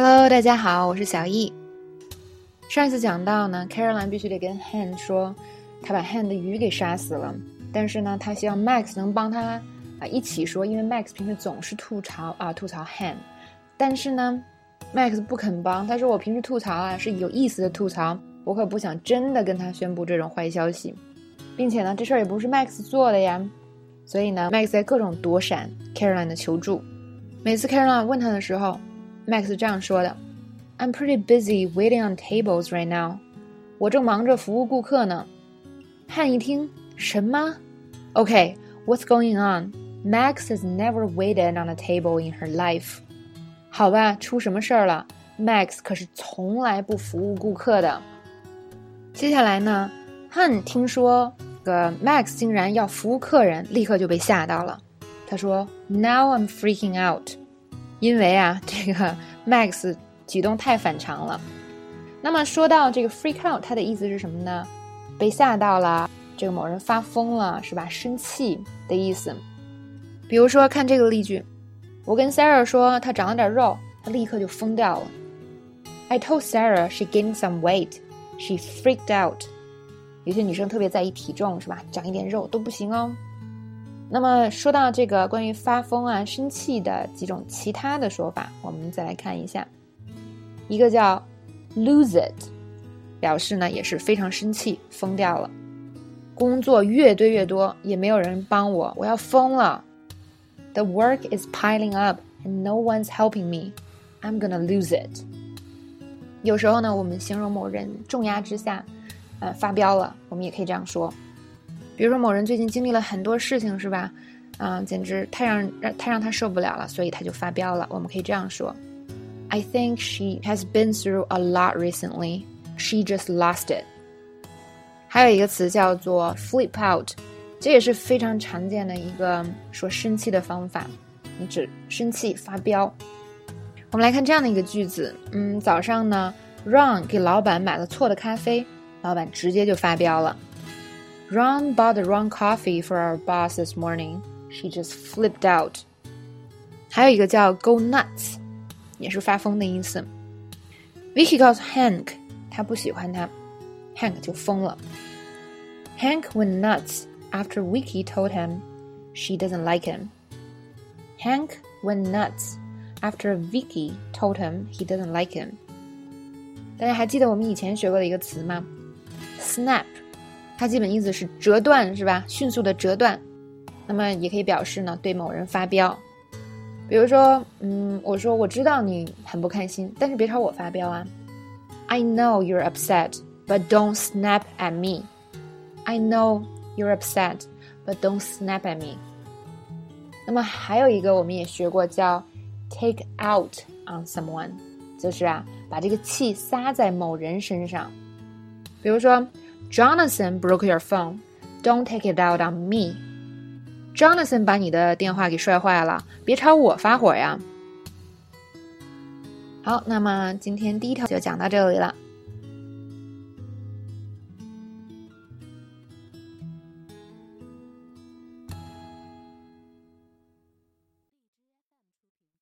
Hello，大家好，我是小易。上一次讲到呢，Caroline 必须得跟 Han 说，他把 Han 的鱼给杀死了。但是呢，他希望 Max 能帮他啊一起说，因为 Max 平时总是吐槽啊吐槽 Han。但是呢，Max 不肯帮，他说我平时吐槽啊是有意思的吐槽，我可不想真的跟他宣布这种坏消息，并且呢，这事儿也不是 Max 做的呀。所以呢，Max 在各种躲闪 Caroline 的求助。每次 Caroline 问他的时候，Max 这样说的：“I'm pretty busy waiting on tables right now。”我正忙着服务顾客呢。汉一听什么？OK，What's going on？Max has never waited on a table in her life。好吧，出什么事儿了？Max 可是从来不服务顾客的。接下来呢，汉听说。个 Max 竟然要服务客人，立刻就被吓到了。他说：“Now I'm freaking out，因为啊，这个 Max 举动太反常了。”那么说到这个 freak out，它的意思是什么呢？被吓到了，这个某人发疯了，是吧？生气的意思。比如说，看这个例句：我跟 Sarah 说她长了点肉，她立刻就疯掉了。I told Sarah she gained some weight. She freaked out. 有些女生特别在意体重，是吧？长一点肉都不行哦。那么说到这个关于发疯啊、生气的几种其他的说法，我们再来看一下。一个叫 lose it，表示呢也是非常生气，疯掉了。工作越堆越多，也没有人帮我，我要疯了。The work is piling up and no one's helping me. I'm gonna lose it。有时候呢，我们形容某人重压之下。呃，发飙了，我们也可以这样说。比如说，某人最近经历了很多事情，是吧？啊，简直太让让太让他受不了了，所以他就发飙了。我们可以这样说：I think she has been through a lot recently. She just lost it. 还有一个词叫做 flip out，这也是非常常见的一个说生气的方法，你指生气发飙。我们来看这样的一个句子：嗯，早上呢，Ron 给老板买了错的咖啡。老板直接就发飙了。Ron bought the wrong coffee for our boss this morning. She just flipped out. 还有一个叫 go nuts，也是发疯的意思。Vicky 告诉 Hank，他不喜欢他，Hank 就疯了。Hank went nuts after Vicky told him she doesn't like him. Hank went nuts after Vicky told him he doesn't like him. 大家还记得我们以前学过的一个词吗？Snap， 它基本意思是折断，是吧？迅速的折断。那么也可以表示呢，对某人发飙。比如说，嗯，我说我知道你很不开心，但是别朝我发飙啊。I know you're upset, but don't snap at me. I know you're upset, but don't snap at me. 那么还有一个我们也学过，叫 take out on someone，就是啊，把这个气撒在某人身上。比如说，Jonathan broke your phone. Don't take it out on me. Jonathan 把你的电话给摔坏了，别朝我发火呀。好，那么今天第一条就讲到这里了。